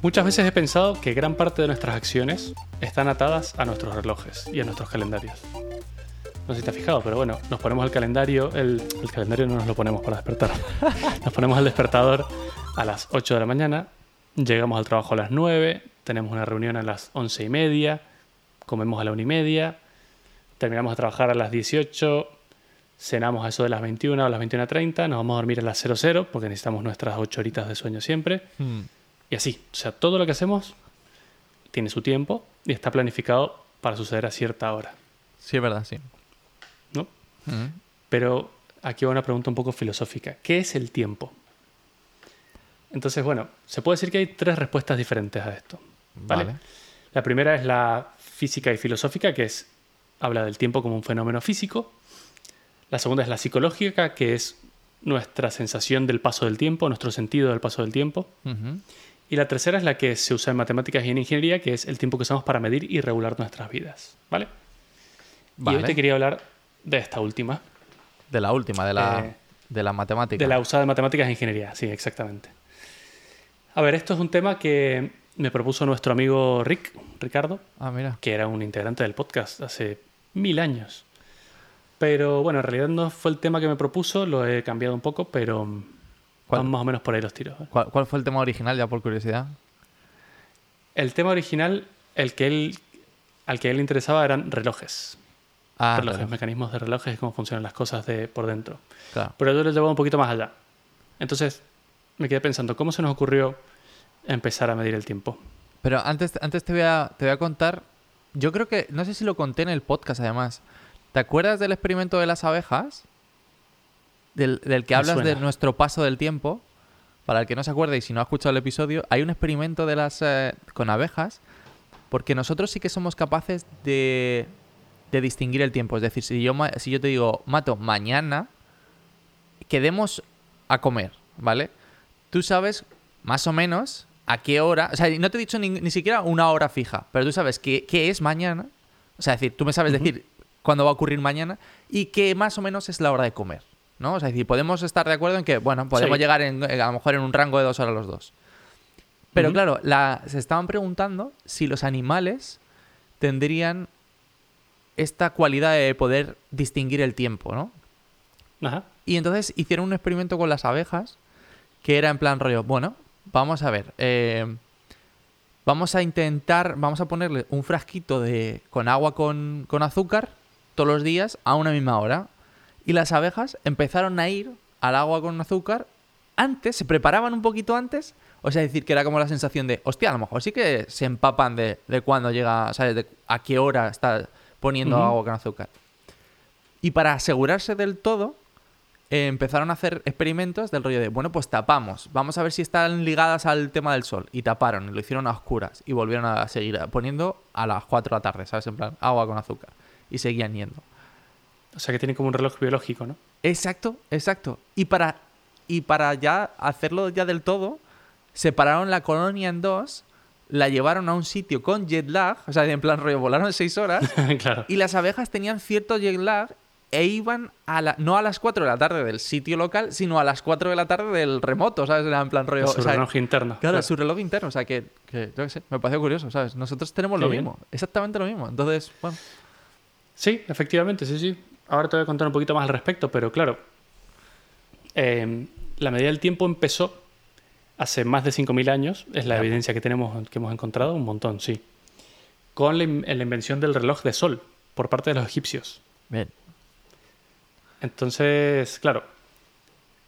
Muchas veces he pensado que gran parte de nuestras acciones están atadas a nuestros relojes y a nuestros calendarios. No sé si te has fijado, pero bueno, nos ponemos el calendario, el, calendario no nos lo ponemos para despertar. Nos ponemos el despertador a las 8 de la mañana, llegamos al trabajo a las 9, tenemos una reunión a las 11 y media, comemos a la 1 y media, terminamos de trabajar a las 18, cenamos a eso de las 21 o las 21.30, nos vamos a dormir a las 00 porque necesitamos nuestras 8 horitas de sueño siempre. Hmm. Y así, o sea, todo lo que hacemos tiene su tiempo y está planificado para suceder a cierta hora, Sí, es verdad, sí. ¿no? Pero aquí va una pregunta un poco filosófica. ¿Qué es el tiempo? Entonces, bueno, se puede decir que hay tres respuestas diferentes a esto. ¿vale? Vale. La primera es la física y filosófica, que es habla del tiempo como un fenómeno físico. La segunda es la psicológica, que es nuestra sensación del paso del tiempo, nuestro sentido del paso del tiempo. Y la tercera es la que se usa en matemáticas y en ingeniería, que es el tiempo que usamos para medir y regular nuestras vidas. ¿Vale? Y Vale. hoy te quería hablar de esta última, De la última, de la, Eh, de la matemática. de la usada en matemáticas e ingeniería. Sí, exactamente. A ver, esto es un tema que me propuso nuestro amigo Rick, Ricardo, Ah, mira. que era un integrante del podcast hace mil años. Pero bueno, en realidad no fue el tema que me propuso, lo he cambiado un poco, pero ¿Cuál? van más o menos por ahí los tiros. ¿eh? ¿Cuál, cuál fue el tema original, ya por curiosidad? El tema original, el que él, al que él le interesaba eran relojes. Ah, relojes, reloj. mecanismos de relojes y cómo funcionan las cosas de por dentro. Claro. Pero yo lo he llevado un poquito más allá. Entonces me quedé pensando, ¿cómo se nos ocurrió empezar a medir el tiempo? Pero antes, antes te, voy a, te voy a contar. Yo creo que. No sé si lo conté en el podcast, además. ¿Te acuerdas del experimento de las abejas? Del, del que hablas de nuestro paso del tiempo. Para el que no se acuerde y si no ha escuchado el episodio, hay un experimento de las eh, con abejas. Porque nosotros sí que somos capaces de, de distinguir el tiempo. Es decir, si yo, si yo te digo, Mato, mañana quedemos a comer, ¿vale? Tú sabes más o menos a qué hora, o sea, no te he dicho ni, ni siquiera una hora fija, pero tú sabes qué, qué es mañana, o sea, es decir, tú me sabes decir cuándo va a ocurrir mañana y que más o menos es la hora de comer, ¿no? O sea, es decir, podemos estar de acuerdo en que, bueno, podemos Sí. llegar en- a lo mejor en un rango de dos horas los dos. Pero claro, la- se estaban preguntando si los animales tendrían esta cualidad de poder distinguir el tiempo, ¿no? Ajá. Y entonces hicieron un experimento con las abejas que era en plan rollo, bueno, vamos a ver, eh, vamos a intentar, vamos a ponerle un frasquito de, con agua con, con azúcar todos los días a una misma hora. Y las abejas empezaron a ir al agua con azúcar antes, se preparaban un poquito antes. O sea, decir que era como la sensación de, hostia, a lo mejor sí que se empapan de, de cuándo llega, ¿sabes? De a qué hora está poniendo agua con azúcar. Y para asegurarse del todo, eh, empezaron a hacer experimentos del rollo de, bueno, pues tapamos, vamos a ver si están ligadas al tema del sol. Y taparon, y lo hicieron a oscuras. Y volvieron a seguir poniendo a las 4 de la tarde, ¿sabes? En plan, agua con azúcar. Y seguían yendo. O sea que tiene como un reloj biológico, ¿no? Exacto, exacto. Y para, y para ya hacerlo ya del todo, separaron la colonia en dos, la llevaron a un sitio con jet lag, o sea, en plan rollo, volaron seis horas, claro. y las abejas tenían cierto jet lag e iban a la, no a las 4 de la tarde del sitio local, sino a las 4 de la tarde del remoto, ¿sabes? Era en plan rollo... su o sea, reloj interno. Claro, su reloj interno, o sea, que, que yo qué sé, me pareció curioso, ¿sabes? Nosotros tenemos Qué lo bien. mismo, exactamente lo mismo. Entonces, bueno, Sí, efectivamente, sí, sí. Ahora te voy a contar un poquito más al respecto, pero claro, eh, la medida del tiempo empezó hace más de 5.000 años, es la evidencia que tenemos, que hemos encontrado, un montón, sí, con la, in- la invención del reloj de sol por parte de los egipcios. bien. Entonces, claro,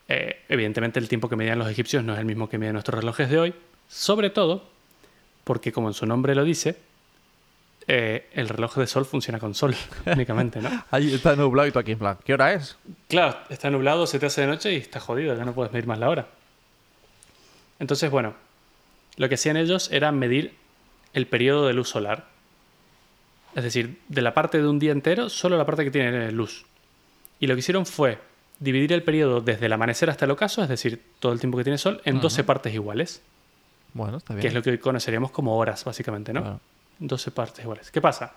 eh, evidentemente el tiempo que medían los egipcios no es el mismo que miden nuestros relojes de hoy, sobre todo porque, como en su nombre lo dice, eh, el reloj de sol funciona con sol únicamente, ¿no? Ahí está nublado y tú aquí en plan, ¿qué hora es? Claro, está nublado, se te hace de noche y está jodido, ya no puedes medir más la hora. Entonces, bueno, lo que hacían ellos era medir el periodo de luz solar. Es decir, de la parte de un día entero, solo la parte que tiene luz. Y lo que hicieron fue dividir el periodo desde el amanecer hasta el ocaso, es decir, todo el tiempo que tiene sol, en 12 partes iguales, Bueno, está bien. que es lo que hoy conoceríamos como horas, básicamente, ¿no? Claro. 12 partes iguales. ¿Qué pasa?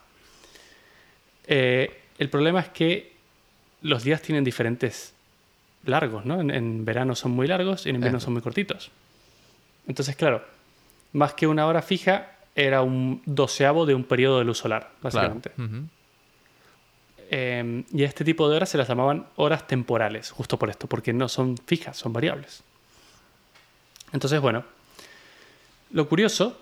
Eh, el problema es que los días tienen diferentes largos, ¿no? En, en verano son muy largos y en invierno son muy cortitos. Entonces, claro, más que una hora fija, era un doceavo de un periodo de luz solar, básicamente. Eh, y a este tipo de horas se las llamaban horas temporales, justo por esto, porque no son fijas, son variables. Entonces, bueno, lo curioso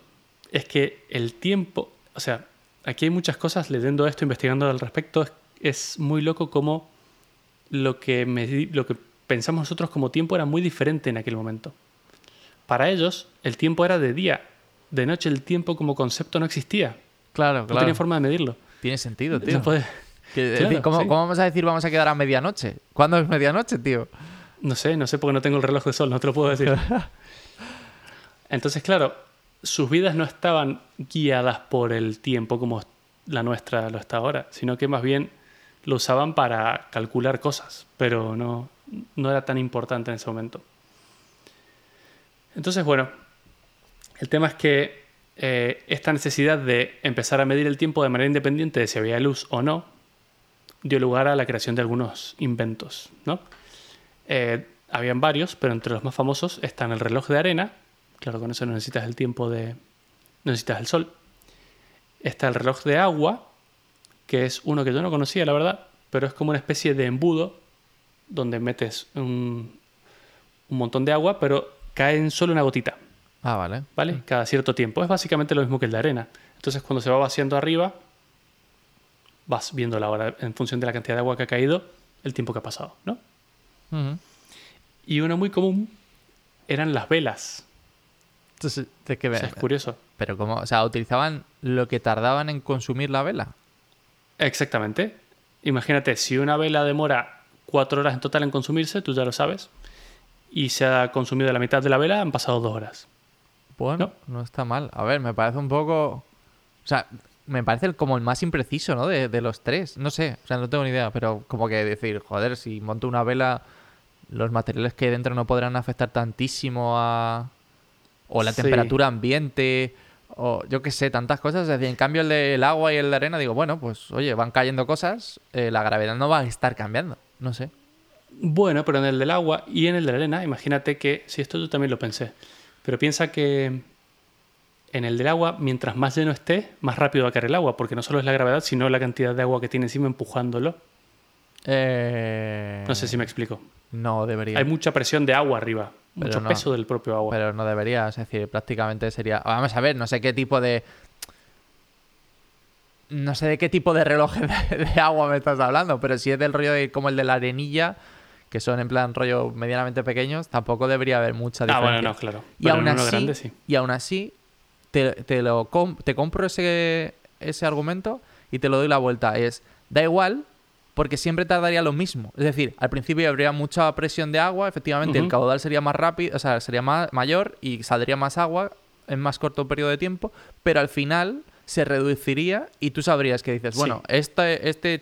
es que el tiempo, o sea, aquí hay muchas cosas leyendo esto, investigando al respecto, es, es muy loco como lo que, medi- lo que pensamos nosotros como tiempo era muy diferente en aquel momento. Para ellos, el tiempo era de día, de noche el tiempo como concepto no existía, Claro, no claro. tenía forma de medirlo. Tiene sentido, No tío. puede- Claro, ¿cómo, sí. cómo vamos a decir vamos a quedar a medianoche? ¿Cuándo es medianoche, tío? No sé, no sé porque no tengo el reloj de sol, no te lo puedo decir. Entonces, claro, sus vidas no estaban guiadas por el tiempo como la nuestra lo está ahora, sino que más bien lo usaban para calcular cosas, pero no, no era tan importante en ese momento. Entonces, bueno, el tema es que eh, esta necesidad de empezar a medir el tiempo de manera independiente de si había luz o no, dio lugar a la creación de algunos inventos, ¿no? Eh, habían varios, pero entre los más famosos están el reloj de arena. Claro, con eso no necesitas el tiempo de. No necesitas el sol. Está el reloj de agua, que es uno que yo no conocía, la verdad, pero es como una especie de embudo donde metes un, un montón de agua, pero cae en solo una gotita, Ah, vale. ¿vale? Cada cierto tiempo. Es básicamente lo mismo que el de arena. Entonces, cuando se va vaciando arriba, vas viendo la hora en función de la cantidad de agua que ha caído, el tiempo que ha pasado, ¿no? Y uno muy común eran las velas. Entonces, es que O sea, es curioso. Pero como, o sea, utilizaban lo que tardaban en consumir la vela. Exactamente. Imagínate, si una vela demora cuatro horas en total en consumirse, tú ya lo sabes, y se ha consumido la mitad de la vela, han pasado dos horas. Bueno, no, está mal. A ver, me parece un poco. O sea, me parece como el más impreciso, ¿no? De, de los tres. No sé, o sea, no tengo ni idea, pero como que decir, joder, si monto una vela, los materiales que hay dentro no podrán afectar tantísimo a. O la Sí. temperatura ambiente, o yo qué sé, tantas cosas. Es decir, en cambio el del agua y el de arena, digo, bueno, pues oye, van cayendo cosas, eh, la gravedad no va a estar cambiando. No sé. Bueno, pero en el del agua y en el de la arena, imagínate que, si esto yo también lo pensé, pero piensa que en el del agua, mientras más lleno esté, más rápido va a caer el agua, porque no solo es la gravedad, sino la cantidad de agua que tiene encima empujándolo. Eh... No sé si me explico. No debería. Hay mucha presión de agua arriba, Pero mucho no. peso del propio agua. Pero no debería, es decir, prácticamente sería. Vamos a ver, no sé qué tipo de. No sé de qué tipo de reloj de, de agua me estás hablando, pero si es del rollo de, como el de la arenilla, que son en plan rollo medianamente pequeños, tampoco debería haber mucha ah, diferencia. bueno, no, claro. Y aún así, grande sí. y aún así te, te lo te compro ese, ese argumento y te lo doy la vuelta. Es, da igual, porque siempre tardaría lo mismo. Es decir, al principio habría mucha presión de agua, efectivamente el caudal sería más rápido, o sea, sería más mayor y saldría más agua en más corto periodo de tiempo, pero al final se reduciría y tú sabrías que dices, Sí. bueno, este, este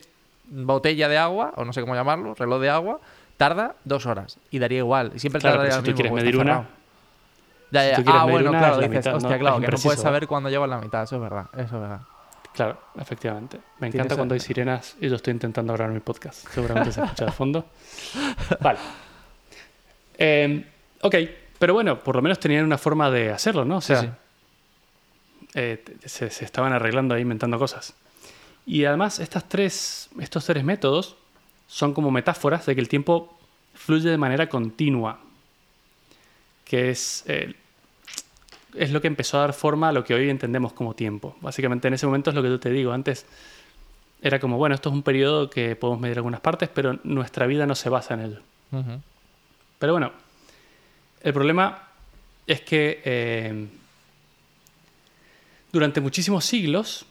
botella de agua, o no sé cómo llamarlo, reloj de agua, tarda dos horas y daría igual. Y siempre Claro, tardaría lo si tú mismo, quieres porque medir una. Ya, Si ya. tú quieres Ah, medir bueno, una, claro, es la dices, mitad, hostia, no, claro, que no puedes saber cuándo llevas la mitad, eso es verdad, eso es verdad. Claro, efectivamente. Me encanta cuando hay sirenas y yo estoy intentando grabar mi podcast. Seguramente se escucha de fondo. Vale. Eh, ok, pero bueno, por lo menos tenían una forma de hacerlo, ¿no? O sea, sí. eh, se, se estaban arreglando ahí, inventando cosas. Y además, estas tres, estos tres métodos son como metáforas de que el tiempo fluye de manera continua, que es, eh, es lo que empezó a dar forma a lo que hoy entendemos como tiempo. Básicamente en ese momento es lo que yo te digo. Antes era como, bueno, esto es un periodo que podemos medir algunas partes, pero nuestra vida no se basa en ello. Pero bueno, el problema es que eh, durante muchísimos siglos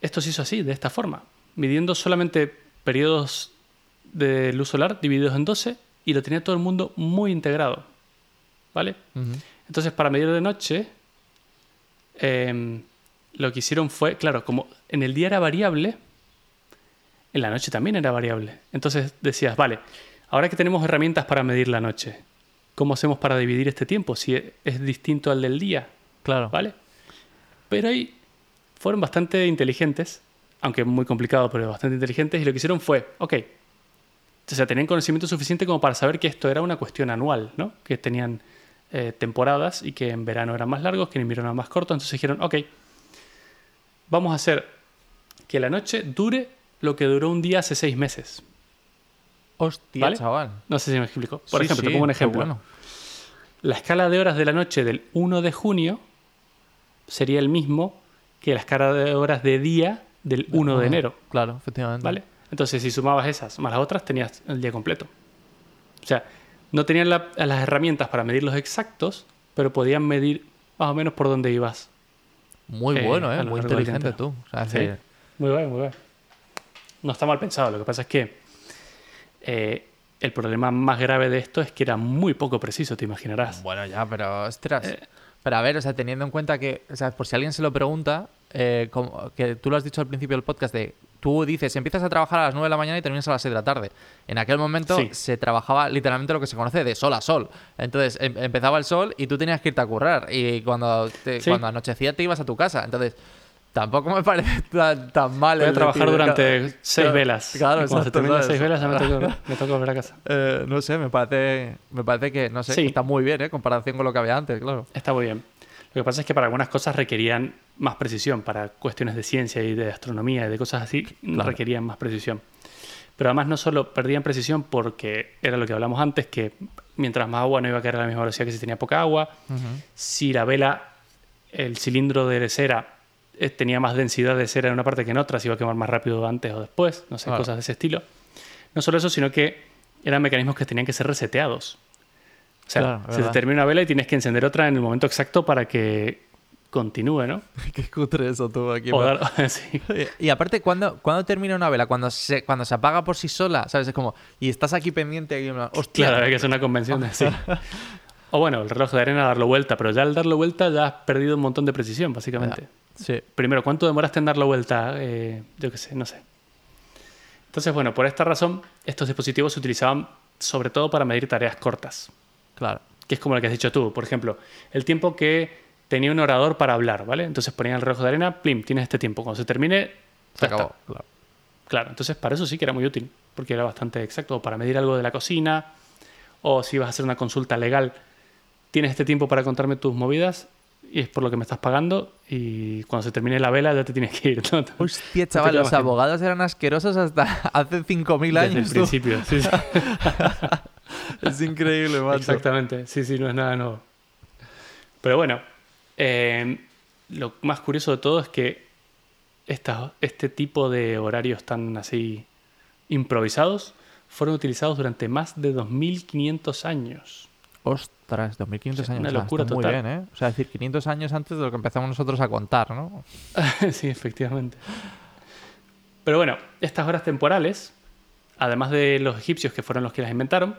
esto se hizo así, de esta forma, midiendo solamente periodos de luz solar divididos en 12 y lo tenía todo el mundo muy integrado. ¿Vale? Entonces, para medir de noche, em, lo que hicieron fue, claro, como en el día era variable, en la noche también era variable. Entonces decías, vale, ahora que tenemos herramientas para medir la noche, ¿cómo hacemos para dividir este tiempo si es distinto al del día? Claro. ¿Vale? Pero ahí fueron bastante inteligentes, aunque muy complicado, pero bastante inteligentes, y lo que hicieron fue, ok, o sea, tenían conocimiento suficiente como para saber que esto era una cuestión anual, ¿no? Que tenían eh, temporadas y que en verano eran más largos, que en invierno eran más cortos. Entonces dijeron, ok, vamos a hacer que la noche dure lo que duró un día hace seis meses. Hostia, ¿Vale? chaval. No sé si me explico. Por Sí, ejemplo, sí, te pongo un ejemplo. bueno. La escala de horas de la noche del 1 de junio sería el mismo que la escala de horas de día del 1 de enero. Claro, efectivamente. ¿Vale? Entonces, si sumabas esas más las otras, tenías el día completo. O sea, no tenían la- las herramientas para medir los exactos, pero podían medir más o menos por dónde ibas. Muy Eh, bueno, ¿eh? Muy inteligente tú. O sea, Sí. decir, Muy bien, muy bien. No está mal pensado. Lo que pasa es que eh, el problema más grave de esto es que era muy poco preciso, te imaginarás. Bueno, ya, pero ostras. Eh. Pero a ver, o sea, teniendo en cuenta que, o sea, por si alguien se lo pregunta, eh, como- que tú lo has dicho al principio del podcast, de tú dices, empiezas a trabajar a las 9 de la mañana y terminas a las 6 de la tarde. En aquel momento Sí. se trabajaba literalmente lo que se conoce de sol a sol. Entonces em- empezaba el sol y tú tenías que irte a currar. Y cuando, te- Sí. cuando anochecía te ibas a tu casa. Entonces, tampoco me parece tan, tan mal. Voy a trabajar durante claro, seis velas. Claro, y cuando se seis velas ya me toca, me toca volver a casa. Eh, no sé, me parece, me parece que, no sé, Sí. está muy bien, ¿eh? En comparación con lo que había antes, claro. Está muy bien. Lo que pasa es que para algunas cosas requerían más precisión. Para cuestiones de ciencia y de astronomía y de cosas así, Claro. requerían más precisión. Pero además no solo perdían precisión porque era lo que hablamos antes, que mientras más agua no iba a caer a la misma velocidad que si tenía poca agua. Si la vela, el cilindro de cera eh, tenía más densidad de cera en una parte que en otra, se iba a quemar más rápido antes o después, no sé, Claro. cosas de ese estilo. No solo eso, sino que eran mecanismos que tenían que ser reseteados. O sea, Claro, se te termina una vela y tienes que encender otra en el momento exacto para que continúe, ¿no? Qué cutre eso tú aquí. O dar- sí. Y aparte, ¿cuándo, ¿cuándo termina una vela? Cuando se, cuando se apaga por sí sola, ¿sabes? Es como, y estás aquí pendiente, aquí hostia. Claro, hay que hacer una convención de sí. O bueno, el reloj de arena darlo vuelta, pero ya al darlo vuelta ya has perdido un montón de precisión, básicamente. Sí. Primero, ¿cuánto demoraste en darlo vuelta? Eh, yo qué sé, no sé. Entonces, bueno, por esta razón, estos dispositivos se utilizaban sobre todo para medir tareas cortas, Claro. que es como lo que has dicho tú. Por ejemplo, el tiempo que tenía un orador para hablar, ¿vale? Entonces ponían el reloj de arena, plim, tienes este tiempo. Cuando se termine, Se acabó. Claro. Claro, entonces para eso sí que era muy útil, porque era bastante exacto, o para medir algo de la cocina, o si vas a hacer una consulta legal, tienes este tiempo para contarme tus movidas y es por lo que me estás pagando y cuando se termine la vela ya te tienes que ir. ¿no? Hostia, chaval, los abogados eran asquerosos hasta hace 5.000 Desde años. el tú. principio. Sí, sí. Es increíble, macho. Exactamente, sí, sí, no es nada nuevo. Pero bueno, eh, lo más curioso de todo es que esta- este tipo de horarios tan así improvisados fueron utilizados durante más de 2500 años. Ostras, 2500 O sea, años. una o sea, locura total. Muy bien, ¿eh? O sea, es decir, 500 años antes de lo que empezamos nosotros a contar, ¿no? sí, efectivamente. Pero bueno, estas horas temporales, además de los egipcios que fueron los que las inventaron,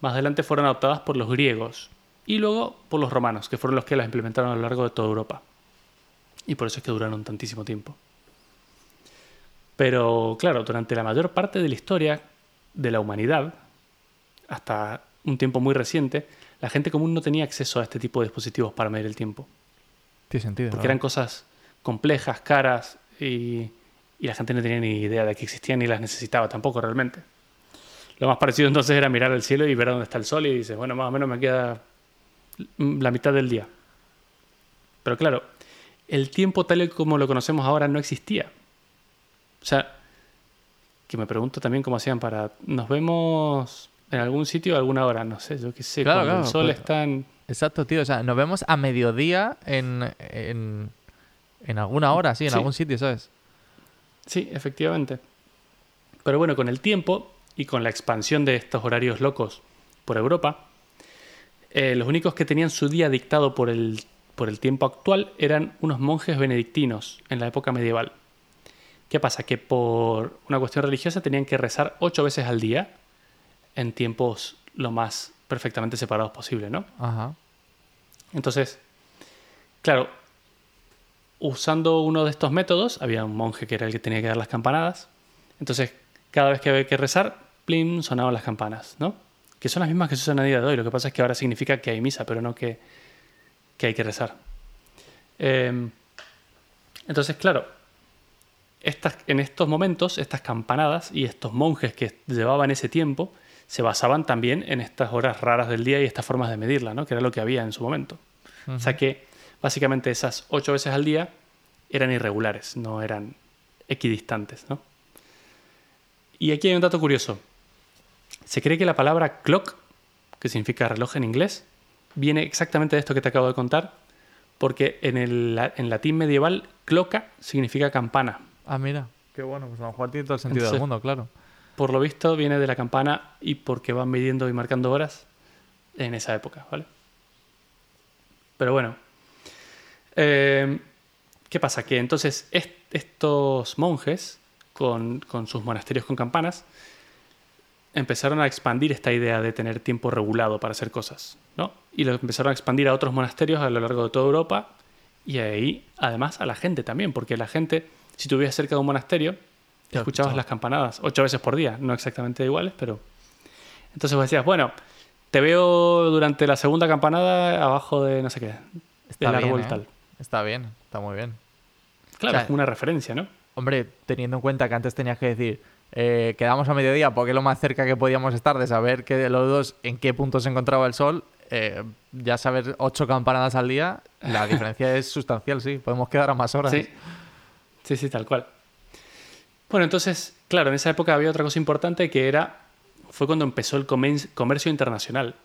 más adelante fueron adoptadas por los griegos y luego por los romanos, que fueron los que las implementaron a lo largo de toda Europa. Y por eso es que duraron tantísimo tiempo. Pero claro, durante la mayor parte de la historia de la humanidad, hasta un tiempo muy reciente, la gente común no tenía acceso a este tipo de dispositivos para medir el tiempo. Tiene sentido. Porque ¿no? eran cosas complejas, caras y, y la gente no tenía ni idea de que existían ni las necesitaba tampoco realmente. Lo más parecido entonces era mirar al cielo y ver dónde está el sol y dices, bueno, más o menos me queda la mitad del día. Pero claro, el tiempo tal y como lo conocemos ahora no existía. O sea, que me pregunto también cómo hacían para... Nos vemos en algún sitio a alguna hora, no sé, yo qué sé, Claro, cuando claro, el sol pues- está en... Exacto, tío. O sea, nos vemos a mediodía en, en, en alguna hora, sí, en Sí. algún sitio, ¿sabes? Sí, efectivamente. Pero bueno, con el tiempo y con la expansión de estos horarios locos por Europa, eh, los únicos que tenían su día dictado por el, por el tiempo actual eran unos monjes benedictinos en la época medieval. ¿Qué pasa? Que por una cuestión religiosa tenían que rezar ocho veces al día en tiempos lo más perfectamente separados posible, ¿no? Ajá. Entonces, claro, usando uno de estos métodos, había un monje que era el que tenía que dar las campanadas. Entonces, cada vez que había que rezar, plim, sonaban las campanas, ¿no? Que son las mismas que se usan a día de hoy. Lo que pasa es que ahora significa que hay misa, pero no que, que hay que rezar. Eh, entonces, claro, estas, en estos momentos, estas campanadas y estos monjes que llevaban ese tiempo, se basaban también en estas horas raras del día y estas formas de medirla, ¿no? que era lo que había en su momento. O sea que básicamente esas ocho veces al día eran irregulares, no eran equidistantes. ¿no? Y aquí hay un dato curioso. Se cree que la palabra clock, que significa reloj en inglés, viene exactamente de esto que te acabo de contar, porque en, el, en latín medieval, cloca significa campana. Ah, mira, qué bueno, pues a lo mejor tiene todo el sentido del mundo, claro. Por lo visto viene de la campana y porque van midiendo y marcando horas en esa época, ¿vale? Pero bueno. Eh, ¿Qué pasa? Que entonces estos monjes, con, con sus monasterios con campanas, empezaron a expandir esta idea de tener tiempo regulado para hacer cosas, ¿no? Y lo empezaron a expandir a otros monasterios a lo largo de toda Europa y ahí, además, a la gente también, porque la gente, si tú vivías cerca de un monasterio, escuchabas las campanadas ocho veces por día, no exactamente iguales, pero... Entonces vos decías, bueno, te veo durante la segunda campanada abajo de no sé qué, Está del bien, árbol ¿eh? tal. Está bien, está muy bien. Claro, O sea, es como una referencia, ¿no? Hombre, teniendo en cuenta que antes tenías que decir, eh, quedamos a mediodía porque es lo más cerca que podíamos estar de saber que de los dos en qué punto se encontraba el sol, eh, ya saber ocho campanadas al día, la diferencia es sustancial, sí. Podemos quedar a más horas. Sí, sí, sí, tal cual. Bueno, entonces, claro, en esa época había otra cosa importante que era, fue cuando empezó el comercio internacional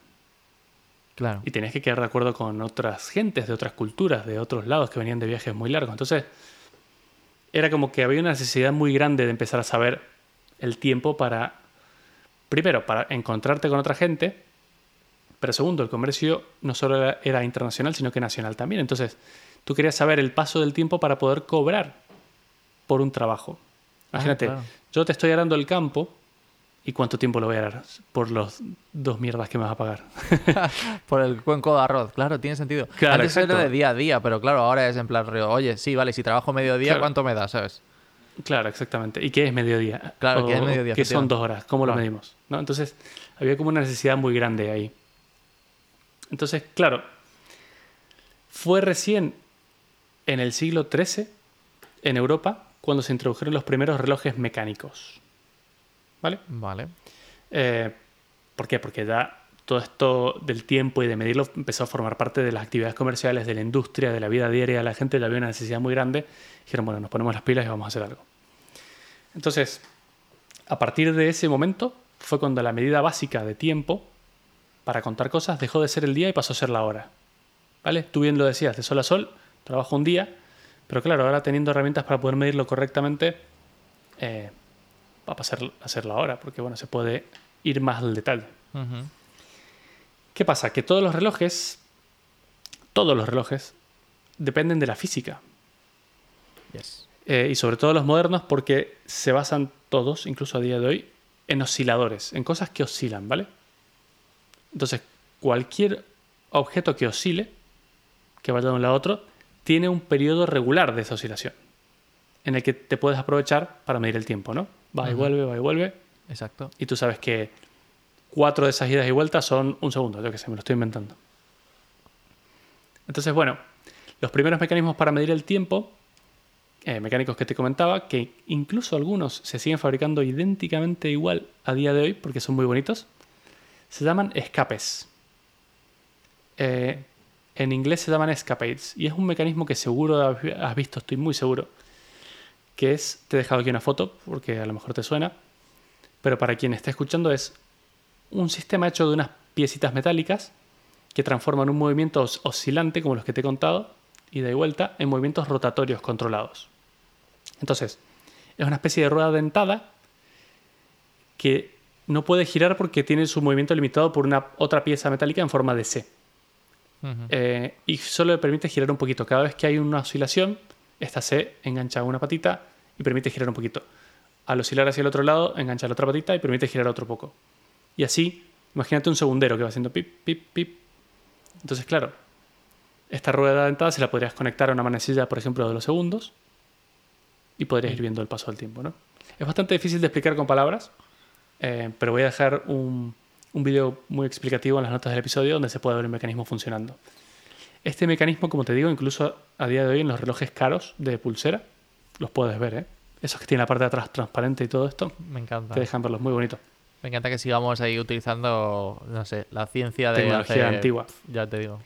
Claro. y tenías que quedar de acuerdo con otras gentes de otras culturas, de otros lados que venían de viajes muy largos. Entonces, era como que había una necesidad muy grande de empezar a saber el tiempo para, primero, para encontrarte con otra gente, pero segundo, el comercio no solo era, era internacional, sino que nacional también. Entonces, tú querías saber el paso del tiempo para poder cobrar por un trabajo. Imagínate, claro. yo te estoy arando el campo y cuánto tiempo lo voy a arar por los dos mierdas que me vas a pagar. Por el cuenco de arroz, claro, tiene sentido. Claro, Antes era de día a día, pero claro, ahora es en plan, rollo, oye, sí, vale, si trabajo mediodía, Claro. ¿cuánto me da, sabes? Claro, exactamente. ¿Y qué es mediodía? Claro, ¿qué es mediodía, ¿Qué son dos horas? ¿Cómo lo Claro. medimos? ¿No? Entonces, había como una necesidad muy grande ahí. Entonces, claro, fue recién en el siglo XIII, en Europa, cuando se introdujeron los primeros relojes mecánicos. ¿Vale? Vale. Eh, ¿Por qué? Porque ya todo esto del tiempo y de medirlo empezó a formar parte de las actividades comerciales, de la industria, de la vida diaria de la gente, ya había una necesidad muy grande. Dijeron, bueno, nos ponemos las pilas y vamos a hacer algo. Entonces, a partir de ese momento fue cuando la medida básica de tiempo para contar cosas dejó de ser el día y pasó a ser la hora. ¿Vale? Tú bien lo decías, de sol a sol, trabajo un día, pero claro, ahora teniendo herramientas para poder medirlo correctamente, eh, va a pasar a ser la hora, porque bueno, se puede ir más al detalle. Ujú. ¿Qué pasa? Que todos los relojes, todos los relojes, dependen de la física. Yes. Eh, y sobre todo los modernos porque se basan todos, incluso a día de hoy, en osciladores, en cosas que oscilan, ¿vale? Entonces, cualquier objeto que oscile, que vaya de un lado a otro, tiene un periodo regular de esa oscilación, en el que te puedes aprovechar para medir el tiempo, ¿no? Va y vuelve, va y vuelve, Exacto. y tú sabes que cuatro de esas idas y vueltas son un segundo, yo que sé, me lo estoy inventando. Entonces, bueno, los primeros mecanismos para medir el tiempo, eh, mecánicos que te comentaba, que incluso algunos se siguen fabricando idénticamente igual a día de hoy, porque son muy bonitos, se llaman escapes. Eh, en inglés se llaman escapades, y es un mecanismo que seguro has visto, estoy muy seguro, que es, te he dejado aquí una foto, porque a lo mejor te suena, pero para quien esté escuchando es un sistema hecho de unas piecitas metálicas que transforman un movimiento os- oscilante, como los que te he contado, y de vuelta en movimientos rotatorios controlados. Entonces, es una especie de rueda dentada que no puede girar porque tiene su movimiento limitado por una otra pieza metálica en forma de C. Eh, y solo le permite girar un poquito. Cada vez que hay una oscilación, esta C engancha una patita y permite girar un poquito. Al oscilar hacia el otro lado, engancha la otra patita y permite girar otro poco. Y así, imagínate un segundero que va haciendo pip, pip, pip. Entonces, claro, esta rueda dentada se la podrías conectar a una manecilla, por ejemplo, de los segundos y podrías ir viendo el paso del tiempo, ¿no? Es bastante difícil de explicar con palabras, eh, pero voy a dejar un, un vídeo muy explicativo en las notas del episodio donde se puede ver el mecanismo funcionando. Este mecanismo, como te digo, incluso a día de hoy en los relojes caros de pulsera, los puedes ver, ¿eh? Esos que tienen la parte de atrás transparente y todo esto, Me encanta. te dejan verlos muy bonitos. Me encanta que sigamos ahí utilizando, no sé, la ciencia de Tecnología hace- antigua. Ya te digo.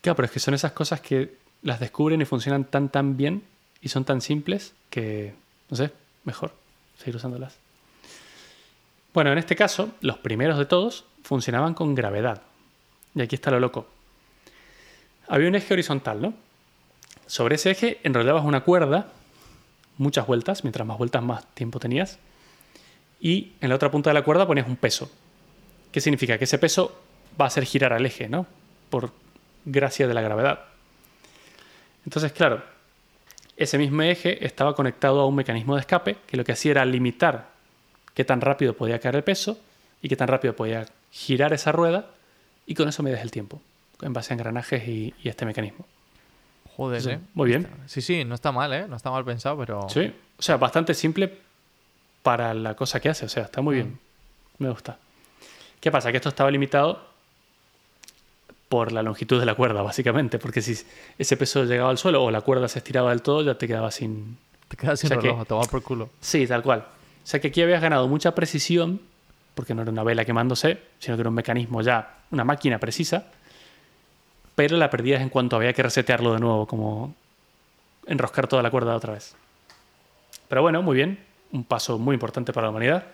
Claro, pero es que son esas cosas que las descubren y funcionan tan tan bien y son tan simples que, no sé, mejor seguir usándolas. Bueno, en este caso, los primeros de todos funcionaban con gravedad. Y aquí está lo loco. Había un eje horizontal, ¿no? Sobre ese eje enrollabas una cuerda, muchas vueltas, mientras más vueltas más tiempo tenías, y en la otra punta de la cuerda ponías un peso. ¿Qué significa? Que ese peso va a hacer girar al eje, ¿no? Por gracia de la gravedad. Entonces, claro, ese mismo eje estaba conectado a un mecanismo de escape que lo que hacía era limitar qué tan rápido podía caer el peso y qué tan rápido podía girar esa rueda y con eso medías el tiempo en base a engranajes y, y este mecanismo. Joder, ¿eh? muy bien. Sí, sí, no está mal, ¿eh? No está mal pensado, pero... Sí, o sea, bastante simple para la cosa que hace, o sea, está muy Mm. bien. Me gusta. ¿Qué pasa? Que esto estaba limitado por la longitud de la cuerda, básicamente, porque si ese peso llegaba al suelo o la cuerda se estiraba del todo, ya te quedaba sin... Te quedas sin O sea que- reloj, a tomar por culo. Sí, tal cual. O sea que aquí habías ganado mucha precisión, porque no era una vela quemándose, sino que era un mecanismo ya, una máquina precisa, pero la perdías en cuanto había que resetearlo de nuevo, como enroscar toda la cuerda otra vez. Pero bueno, muy bien, un paso muy importante para la humanidad.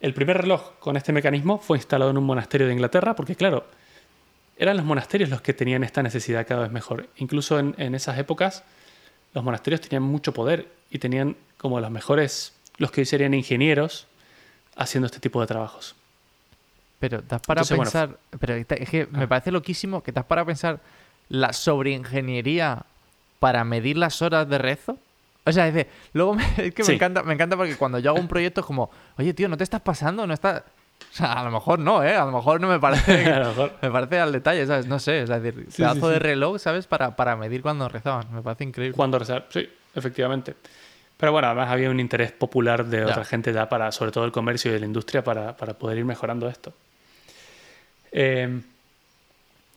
El primer reloj con este mecanismo fue instalado en un monasterio de Inglaterra, porque claro, eran los monasterios los que tenían esta necesidad cada vez mejor. Incluso en, en esas épocas, los monasterios tenían mucho poder y tenían como los mejores, los que hoy serían ingenieros, haciendo este tipo de trabajos. Pero te has para Entonces, bueno, pensar... Pero es que me Ah. parece loquísimo que te has para pensar la sobreingeniería para medir las horas de rezo. O sea, es, de- luego me, es que Sí. me, encanta, me encanta porque cuando yo hago un proyecto es como, oye, tío, ¿no te estás pasando? ¿No estás...? O sea, a lo mejor no, ¿eh? A lo mejor no me parece... A lo mejor. Me parece al detalle, ¿sabes? No sé, es decir, Sí, pedazo sí, de reloj, ¿sabes? Para, para medir cuando rezaban. Me parece increíble. Cuando rezar, sí, efectivamente. Pero bueno, además había un interés popular de Ya. otra gente ya para, sobre todo el comercio y la industria, para, para poder ir mejorando esto. Eh,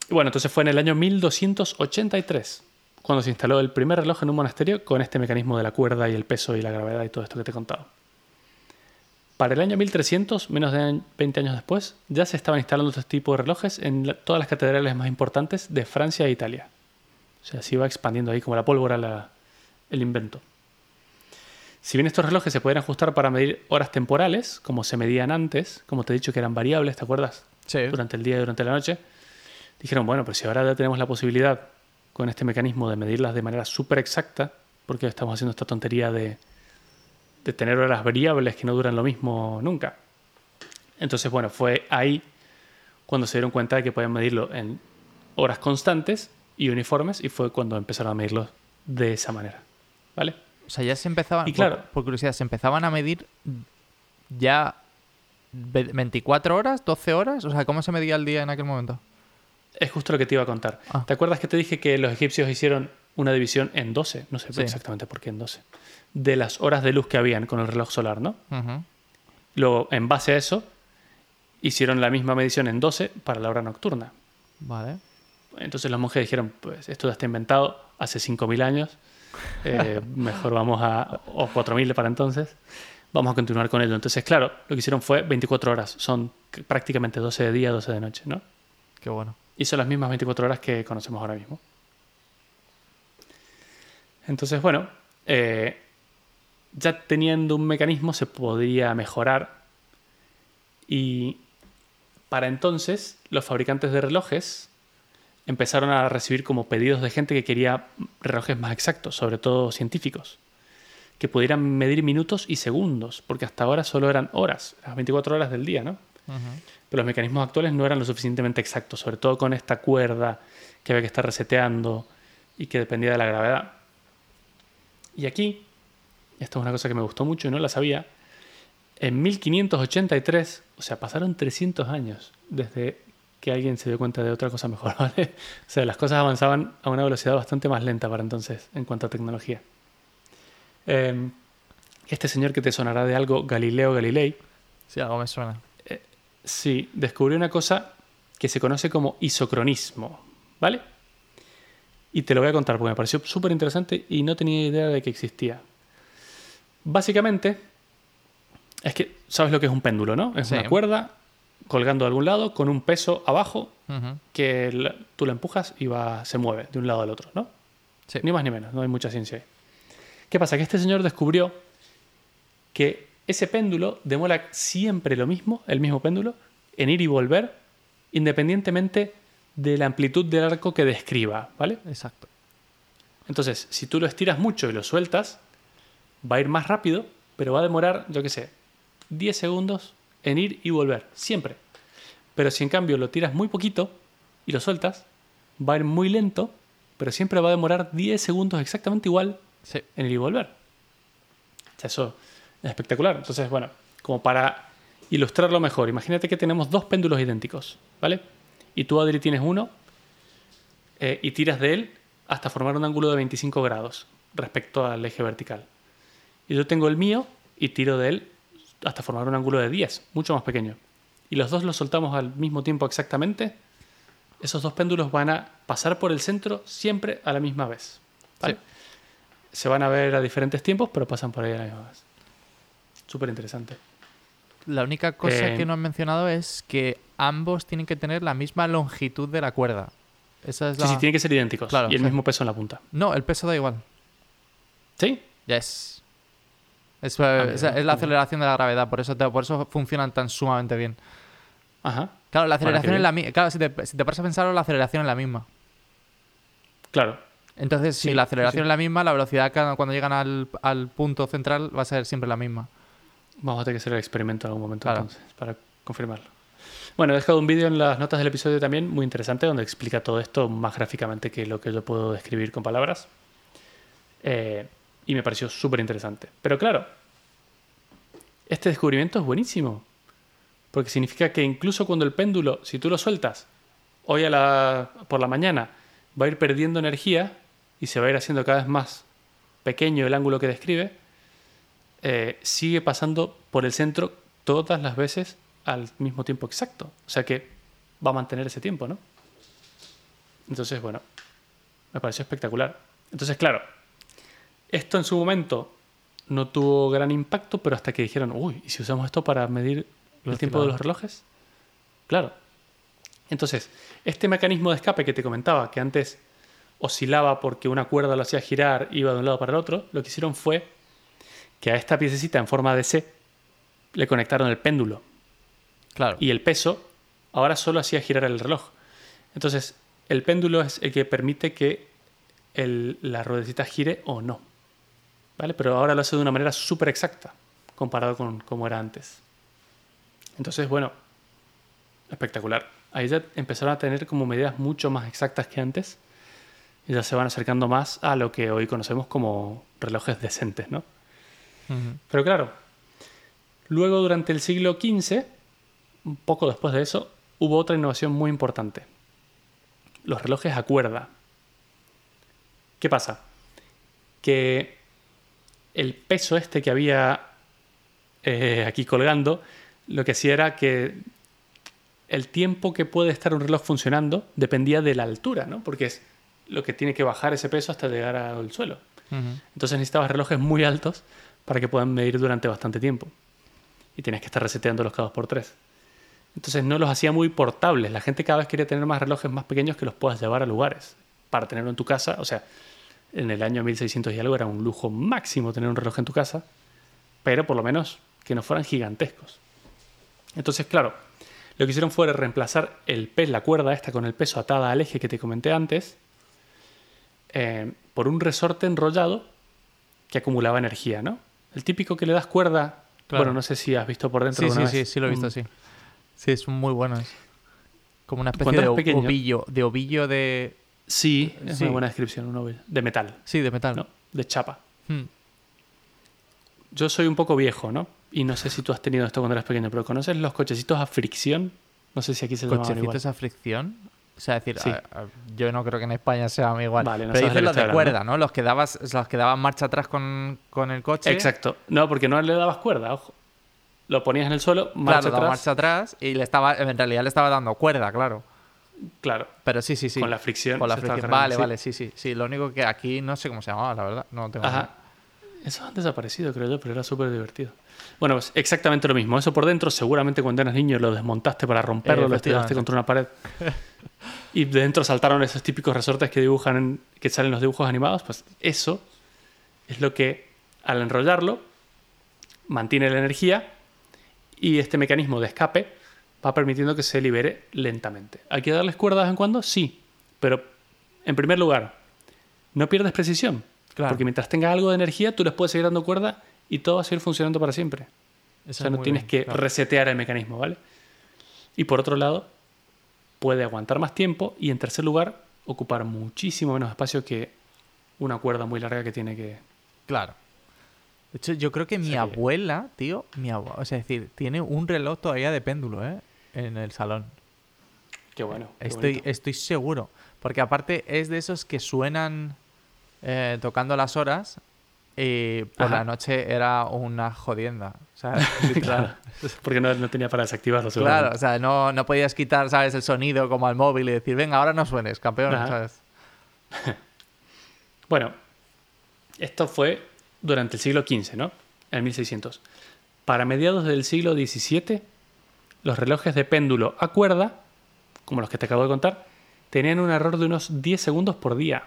y bueno, entonces fue en el año 1283 cuando se instaló el primer reloj en un monasterio con este mecanismo de la cuerda y el peso y la gravedad y todo esto que te he contado. Para el año 1300, menos de 20 años después, ya se estaban instalando este tipo de relojes en todas las catedrales más importantes de Francia e Italia. O sea, se iba expandiendo ahí como la pólvora la- el invento. Si bien estos relojes se pueden ajustar para medir horas temporales, como se medían antes, como te he dicho que eran variables, ¿te acuerdas? Sí. Durante el día y durante la noche, dijeron, bueno, pero si ahora ya tenemos la posibilidad con este mecanismo de medirlas de manera súper exacta, porque estamos haciendo esta tontería de, de tener horas variables que no duran lo mismo nunca. Entonces, bueno, fue ahí cuando se dieron cuenta de que podían medirlo en horas constantes y uniformes y fue cuando empezaron a medirlo de esa manera. ¿Vale? O sea, ya se empezaban, Y claro. por, curiosidad, se empezaban a medir ya ve- 24 horas, 12 horas. O sea, ¿cómo se medía el día en aquel momento? Es justo lo que te iba a contar. Ah. ¿Te acuerdas que te dije que los egipcios hicieron una división en 12? No sé Sí. exactamente por qué en 12. De las horas de luz que habían con el reloj solar, ¿no? Luego, en base a eso, hicieron la misma medición en 12 para la hora nocturna. Vale. Entonces los monjes dijeron, pues esto ya está inventado hace 5.000 años, eh, mejor vamos a... o 4.000 para entonces, vamos a continuar con ello. Entonces, claro, lo que hicieron fue 24 horas, son prácticamente 12 de día, 12 de noche, ¿no? Qué bueno. Son las mismas 24 horas que conocemos ahora mismo. Entonces, bueno, eh, ya teniendo un mecanismo se podría mejorar y para entonces los fabricantes de relojes empezaron a recibir como pedidos de gente que quería relojes más exactos, sobre todo científicos, que pudieran medir minutos y segundos, porque hasta ahora solo eran horas, las 24 horas del día, ¿no? Ujú. Pero los mecanismos actuales no eran lo suficientemente exactos, sobre todo con esta cuerda que había que estar reseteando y que dependía de la gravedad. Y aquí, esto es una cosa que me gustó mucho y no la sabía, en 1583, o sea, pasaron 300 años desde que alguien se dio cuenta de otra cosa mejor, ¿vale? O sea, las cosas avanzaban a una velocidad bastante más lenta para entonces en cuanto a tecnología. Eh, este señor que te sonará de algo, Galileo Galilei, Sí, algo me suena. Sí, descubrió una cosa que se conoce como isocronismo, ¿vale? Y te lo voy a contar porque me pareció súper interesante y no tenía idea de que existía. Básicamente, Es que, ¿sabes lo que es un péndulo, no? Es Sí. una cuerda colgando de algún lado con un peso abajo que la- tú la empujas y va, se mueve de un lado al otro, ¿no? Sí. Ni más ni menos, no hay mucha ciencia ahí. ¿Qué pasa? Que este señor descubrió que ese péndulo demora siempre lo mismo, el mismo péndulo, en ir y volver, independientemente de la amplitud del arco que describa, ¿vale? Exacto. Entonces, si tú lo estiras mucho y lo sueltas, va a ir más rápido, pero va a demorar, yo qué sé, 10 segundos en ir y volver, siempre. Pero si en cambio lo tiras muy poquito y lo sueltas, va a ir muy lento, pero siempre va a demorar 10 segundos exactamente igual Sí. en ir y volver. O sea, eso es espectacular. Entonces, bueno, como para ilustrarlo mejor, imagínate que tenemos dos péndulos idénticos, ¿vale? Y tú, Adri, tienes uno eh, y tiras de él hasta formar un ángulo de 25 grados respecto al eje vertical. Y yo tengo el mío y tiro de él hasta formar un ángulo de 10, mucho más pequeño. Y los dos los soltamos al mismo tiempo exactamente. Esos dos péndulos van a pasar por el centro siempre a la misma vez. ¿vale? Sí. Se van a ver a diferentes tiempos, pero pasan por ahí a la misma vez. Súper interesante. La única cosa Eh, que no han mencionado es que ambos tienen que tener la misma longitud de la cuerda. Esa es Sí, la... sí, tienen que ser idénticos. Claro, y el sí. mismo peso en la punta. No, el peso da igual. ¿Sí? Yes. Es, Ah, es- mira, es la aceleración de la gravedad, por eso, te- por eso funcionan tan sumamente bien. Ajá. Claro, la Bueno, aceleración es la misma. Claro, si te, si te paras a pensarlo, la aceleración es la misma. Claro. Entonces, si Sí, la sí, aceleración sí. es la misma, la velocidad cuando llegan al, al punto central va a ser siempre la misma. Vamos a tener que hacer el experimento en algún momento Claro. entonces, para confirmarlo. Bueno, he dejado un vídeo en las notas del episodio también, muy interesante, donde explica todo esto más gráficamente que lo que yo puedo describir con palabras. Eh, y me pareció súper interesante. Pero claro, este descubrimiento es buenísimo. Porque significa que incluso cuando el péndulo, si tú lo sueltas hoy a la, por la mañana, va a ir perdiendo energía y se va a ir haciendo cada vez más pequeño el ángulo que describe, eh, sigue pasando por el centro todas las veces al mismo tiempo exacto. O sea que va a mantener ese tiempo, ¿no? Entonces, bueno, me pareció espectacular. Entonces, claro, esto en su momento no tuvo gran impacto, pero hasta que dijeron, uy, ¿y si usamos esto para medir el tiempo de los relojes? Claro. Entonces, este mecanismo de escape que te comentaba, que antes oscilaba porque una cuerda lo hacía girar, iba de un lado para el otro, lo que hicieron fue que a esta piececita en forma de C le conectaron el péndulo Claro. y el peso ahora solo hacía girar el reloj. Entonces, el péndulo es el que permite que el- la ruedecita gire o no. ¿Vale? Pero ahora lo hace de una manera súper exacta comparado con cómo era antes. Entonces, bueno, espectacular. Ahí ya empezaron a tener como medidas mucho más exactas que antes y ya se van acercando más a lo que hoy conocemos como relojes decentes, ¿no? Pero claro, luego durante el siglo XV, un poco después de eso, hubo otra innovación muy importante. Los relojes a cuerda. ¿Qué pasa? Que el peso este que había eh, aquí colgando, lo que hacía era que el tiempo que puede estar un reloj funcionando dependía de la altura, ¿no? Porque es lo que tiene que bajar ese peso hasta llegar al suelo. Entonces necesitabas relojes muy altos para que puedan medir durante bastante tiempo. Y tenías que estar reseteando los cada dos por tres. Entonces no los hacía muy portables. La gente cada vez quería tener más relojes más pequeños que los puedas llevar a lugares. Para tenerlo en tu casa. O sea, en el año 1600 y algo era un lujo máximo tener un reloj en tu casa. Pero por lo menos que no fueran gigantescos. Entonces, claro, lo que hicieron fue reemplazar el pez, la cuerda esta con el peso atada al eje que te comenté antes, eh, por un resorte enrollado que acumulaba energía, ¿no? El típico que le das cuerda. Claro. Bueno, no sé si has visto por dentro. Sí, sí, sí, vez sí, lo he visto, un- sí. Sí, son muy buenos. Como una especie de pequeño- ovillo, de ovillo de... Sí, es Sí. una buena descripción, un ovillo. De metal, Sí, de metal. ¿no? De chapa. Hmm. Yo soy un poco viejo, ¿no? Y no sé si tú has tenido esto cuando eras pequeño, pero ¿conoces los cochecitos a fricción? No sé si aquí se igual. Cochecitos a fricción. O sea, decir, Sí. a- a- yo no creo que en España sea igual. Vale, no Pero dices los de cuerda, hablando. ¿no? Los que, dabas, los que daban marcha atrás con, con el coche. Exacto. No, porque no le dabas cuerda, ojo. Lo ponías en el suelo, marcha Claro, atrás. marcha atrás y le estaba, en realidad le estaba dando cuerda, claro. Claro, Pero sí, sí, sí. con la fricción. Con la fricción. Vale, sí. vale, sí, sí. Sí, lo único que aquí no sé cómo se llamaba, la verdad. No tengo Ajá. Eso han desaparecido, creo yo, pero era súper divertido. Bueno, pues exactamente lo mismo. Eso por dentro, seguramente cuando eras niño lo desmontaste para romperlo, lo estiraste contra una pared. y de dentro saltaron esos típicos resortes que dibujan, en- que salen en los dibujos animados. Pues eso es lo que, al enrollarlo, mantiene la energía y este mecanismo de escape va permitiendo que se libere lentamente. ¿Hay que darles cuerda de vez en cuando? Sí, pero en primer lugar, no pierdes precisión. Claro. Porque mientras tengas algo de energía, tú les puedes seguir dando cuerda y todo va a seguir funcionando para siempre. Eso o sea, no tienes bien, que claro. resetear el mecanismo, ¿vale? Y por otro lado, puede aguantar más tiempo y en tercer lugar, ocupar muchísimo menos espacio que una cuerda muy larga que tiene que... Claro. De hecho, yo creo que mi Sí. abuela, tío, mi abuela, o sea, es decir, tiene un reloj todavía de péndulo, ¿eh? En el salón. Qué bueno. qué Estoy, bonito. estoy seguro. Porque aparte es de esos que suenan eh, tocando las horas y por Ajá. la noche era una jodienda. O sea, literal. Porque no, no tenía para desactivarlo. claro, o sea, no, no podías quitar, ¿sabes? El sonido como al móvil y decir, venga, ahora no suenes, campeón, Ajá. ¿sabes? Bueno, esto fue durante el siglo XV, ¿no? En 1600. Para mediados del siglo XVII, los relojes de péndulo a cuerda, como los que te acabo de contar, tenían un error de unos 10 segundos por día.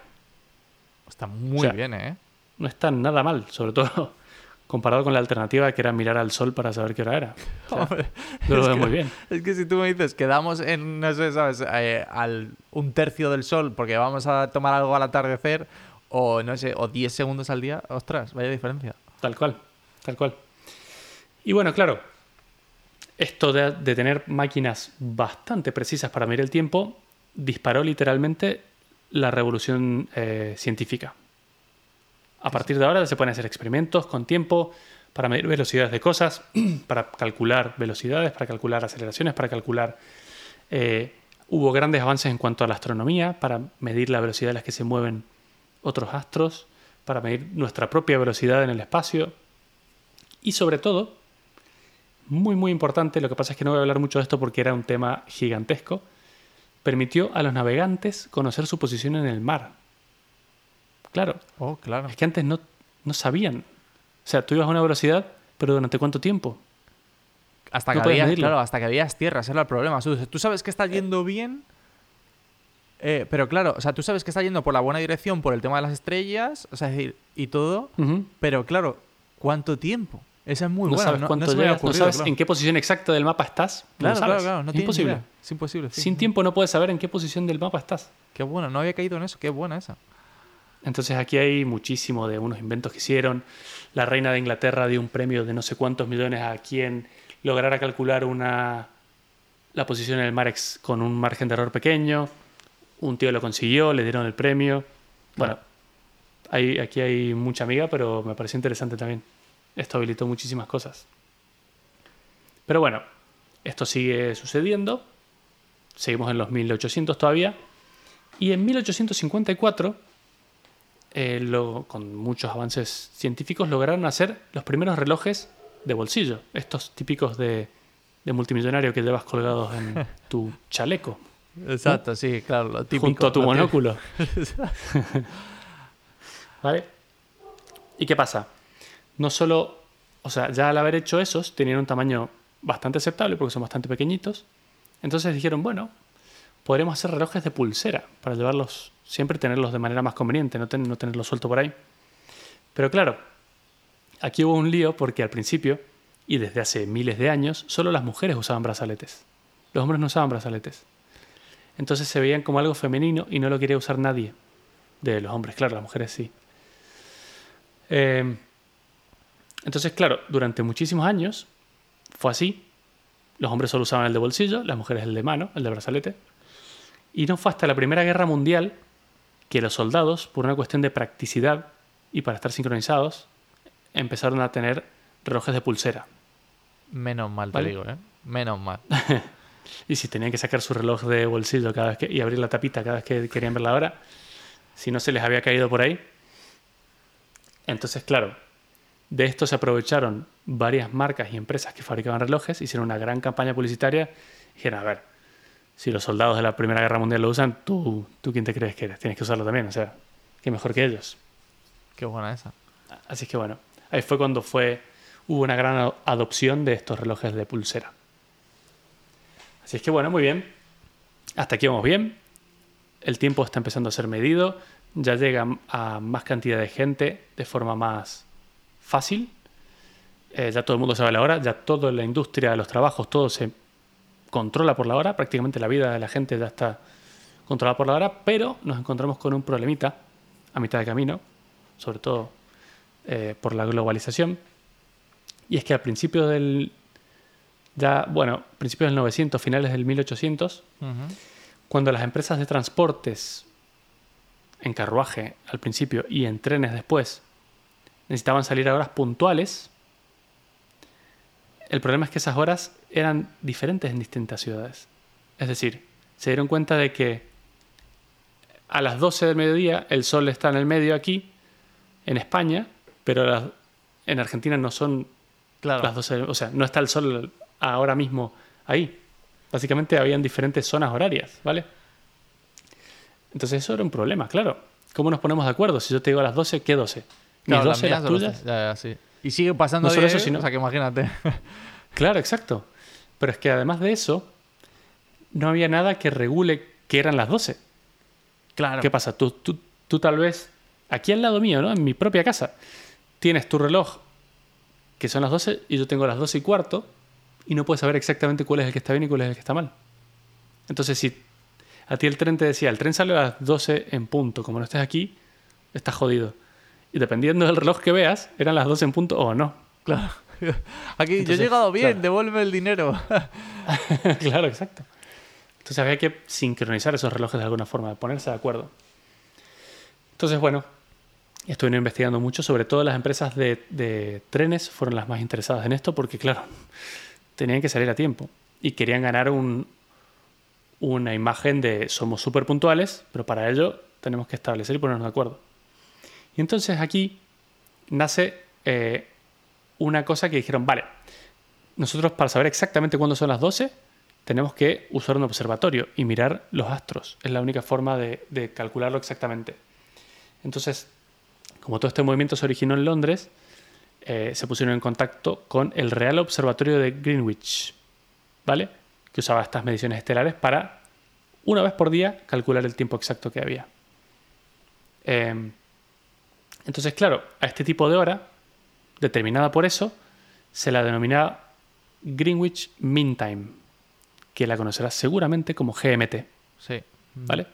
Está muy O sea, bien, ¿eh? No está nada mal, sobre todo comparado con la alternativa que era mirar al sol para saber qué hora era. O sea, Hombre, yo lo veo que- muy bien. Es que si tú me dices, quedamos en, no sé, ¿sabes? Eh, al un tercio del sol porque vamos a tomar algo al atardecer o, no sé, o 10 segundos al día, ostras, vaya diferencia. Tal cual, tal cual. Y bueno, claro, esto de, de tener máquinas bastante precisas para medir el tiempo disparó literalmente la revolución eh, científica. A partir de ahora se pueden hacer experimentos con tiempo para medir velocidades de cosas, para calcular velocidades, para calcular aceleraciones, para calcular... eh, hubo grandes avances en cuanto a la astronomía, para medir la velocidad a las que se mueven otros astros, para medir nuestra propia velocidad en el espacio. Y sobre todo, muy muy importante, lo que pasa es que no voy a hablar mucho de esto porque era un tema gigantesco, permitió a los navegantes conocer su posición en el mar. Claro, Oh, claro. es que antes no, no sabían. O sea, tú ibas a una velocidad, pero ¿durante cuánto tiempo? Hasta no que puedes había, medirlo. claro, hasta que habías tierras, era el problema. Tú, sabes que está yendo bien, eh, pero claro, o sea, tú sabes que está yendo por la buena dirección por el tema de las estrellas, o sea, es decir, y todo, pero claro, ¿cuánto tiempo? Esa es muy no buena. sabes no, cuánto no no sabes claro. en qué posición exacta del mapa estás. no Claro, claro, sabes. claro, no Es tienes ni imposible. idea. Es imposible. sí, Sin tiempo no puedes saber en qué posición del mapa estás. Qué bueno, no había caído en eso, qué buena esa. Entonces aquí hay muchísimo de unos inventos que hicieron. La reina de Inglaterra dio un premio de no sé cuántos millones a quien lograra calcular una la posición en el mar con un margen de error pequeño. Un tío lo consiguió, le dieron el premio. Bueno, aquí hay mucha amiga, pero me pareció interesante también. Esto habilitó muchísimas cosas. Pero bueno, esto sigue sucediendo. Seguimos en los 1800 todavía. Y en 1854 eh, lo- con muchos avances científicos, lograron hacer los primeros relojes de bolsillo, estos típicos de, de multimillonario que llevas colgados en tu chaleco, Exacto, sí, claro, lo típico. junto a tu monóculo. ¿Vale? ¿Y qué pasa? No solo, o sea, ya al haber hecho esos, tenían un tamaño bastante aceptable porque son bastante pequeñitos. Entonces dijeron, bueno, podremos hacer relojes de pulsera para llevarlos, siempre tenerlos de manera más conveniente, no, ten- tenerlos sueltos por ahí. Pero claro, aquí hubo un lío porque al principio, y desde hace miles de años, solo las mujeres usaban brazaletes. Los hombres no usaban brazaletes. Entonces se veían como algo femenino y no lo quería usar nadie. De los hombres, claro, las mujeres sí. Eh, entonces, claro, durante muchísimos años fue así. Los hombres solo usaban el de bolsillo, las mujeres el de mano, el de brazalete. Y no fue hasta la Primera Guerra Mundial que los soldados, por una cuestión de practicidad y para estar sincronizados, empezaron a tener relojes de pulsera. Menos mal, te digo, ¿eh? Menos mal. Y si tenían que sacar su reloj de bolsillo cada vez que, y abrir la tapita cada vez que querían ver la hora, si no se les había caído por ahí. Entonces, claro, de esto se aprovecharon varias marcas y empresas que fabricaban relojes, hicieron una gran campaña publicitaria y dijeron, a ver, si los soldados de la Primera Guerra Mundial lo usan, tú, tú quién te crees que eres, tienes que usarlo también, o sea, que mejor que ellos. Qué buena esa. Así que bueno, ahí fue cuando fue, hubo una gran adopción de estos relojes de pulsera. Así es que bueno, muy bien. Hasta aquí vamos bien. El tiempo está empezando a ser medido. Ya llega a más cantidad de gente de forma más fácil. Eh, ya todo el mundo sabe la hora. Ya toda la industria, los trabajos, todo se controla por la hora. Prácticamente la vida de la gente ya está controlada por la hora. Pero nos encontramos con un problemita a mitad de camino. Sobre todo eh, por la globalización. Y es que al principio del. Ya, bueno, principios del 900, finales del 1800, cuando las empresas de transportes en carruaje al principio y en trenes después necesitaban salir a horas puntuales, el problema es que esas horas eran diferentes en distintas ciudades. Es decir, se dieron cuenta de que a las 12 del mediodía el sol está en el medio aquí, en España, pero en Argentina no son Claro. las 12, o sea, no está el sol ahora mismo ahí. Básicamente habían diferentes zonas horarias, ¿vale? Entonces eso era un problema, claro. ¿Cómo nos ponemos de acuerdo? Si yo te digo a las 12, ¿qué 12? ¿Mis Claro, 12, las son tuyas? Ya, ya, sí. Y sigue pasando No solo eso, sino- O sea, que imagínate. Claro, exacto. Pero es que además de eso, no había nada que regule que eran las 12. claro. ¿Qué pasa? Tú, tú, tú tal vez, aquí al lado mío, ¿no? En mi propia casa, tienes tu reloj que son las 12 y yo tengo las 12 y cuarto y no puedes saber exactamente cuál es el que está bien y cuál es el que está mal. Entonces, si a ti el tren te decía, el tren sale a las 12 en punto, como no estés aquí, estás jodido. Y dependiendo del reloj que veas, eran las 12 en punto o no. Claro. Aquí, yo he llegado bien, claro. devuelve el dinero. claro, exacto. Entonces había que sincronizar esos relojes de alguna forma, ponerse de acuerdo. Entonces, bueno, estuve investigando mucho, sobre todo las empresas de, de trenes fueron las más interesadas en esto porque, claro, tenían que salir a tiempo y querían ganar un, una imagen de somos súper puntuales, pero para ello tenemos que establecer y ponernos de acuerdo. Y entonces aquí nace eh, una cosa que dijeron, vale, nosotros para saber exactamente cuándo son las 12, tenemos que usar un observatorio y mirar los astros. Es la única forma de, calcularlo exactamente. Entonces, como todo este movimiento se originó en Londres, eh, se pusieron en contacto con el Real Observatorio de Greenwich, ¿vale? Que usaba estas mediciones estelares para, una vez por día, calcular el tiempo exacto que había. Eh, entonces, claro, a este tipo de hora, determinada por eso, se la denominaba Greenwich Mean Time, que la conocerás seguramente como GMT, Sí. ¿vale?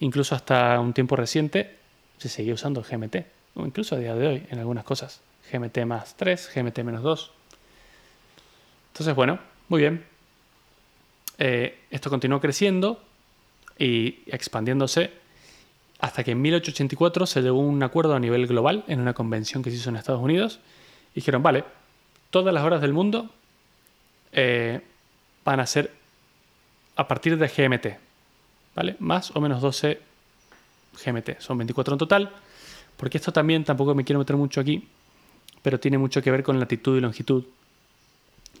Incluso hasta un tiempo reciente se seguía usando GMT, o incluso a día de hoy en algunas cosas. GMT más 3, GMT menos 2. Entonces, bueno, muy bien. Eh, esto continuó creciendo y expandiéndose hasta que en 1884 se llegó a un acuerdo a nivel global en una convención que se hizo en Estados Unidos. Dijeron, vale, todas las horas del mundo eh, van a ser a partir de GMT, ¿vale? Más o menos 12 GMT, son 24 en total, porque esto también tampoco me quiero meter mucho aquí, pero tiene mucho que ver con latitud y longitud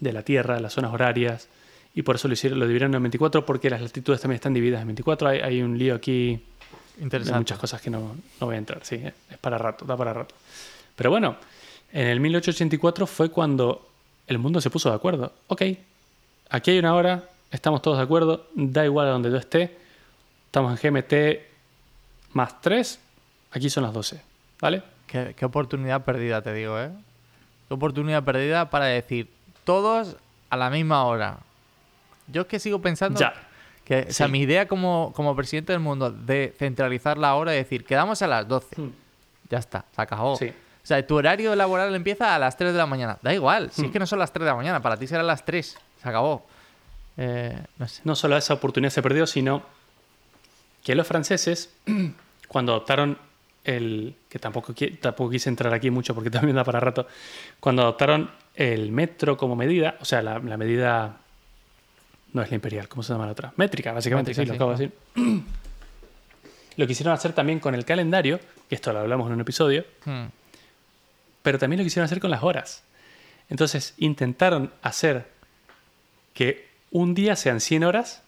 de la Tierra, las zonas horarias, y por eso lo, hicieron, lo dividieron en 24, porque las latitudes también están divididas en 24. Hay, hay un lío aquí Interesante. muchas cosas que no, no voy a entrar, sí, es para rato, da para rato. Pero bueno, en el 1884 fue cuando el mundo se puso de acuerdo. Ok, aquí hay una hora, estamos todos de acuerdo, da igual a donde yo esté, estamos en GMT más 3, aquí son las 12, ¿vale? Qué, qué oportunidad perdida, te digo, ¿eh? Qué oportunidad perdida para decir todos a la misma hora. Yo es que sigo pensando Ya. que, o sea, mi idea como, como presidente del mundo de centralizar la hora y decir, quedamos a las 12. Hmm. Ya está, se acabó. Sí. O sea, tu horario laboral empieza a las 3 de la mañana. Da igual, si es que no son las 3 de la mañana, para ti serán las 3. Se acabó. Eh, no sé. No solo esa oportunidad se perdió, sino que los franceses, cuando adoptaron el. que tampoco, tampoco quise entrar aquí mucho porque también da para rato. Cuando adoptaron el metro como medida, o sea, la, la medida. No es la imperial, ¿cómo se llama la otra? Métrica, básicamente, Métrica, sí, lo sí, acabo de decir. Lo quisieron hacer también con el calendario, que esto lo hablamos en un episodio, Hmm. Pero también lo quisieron hacer con las horas. Entonces intentaron hacer que un día sean 100 horas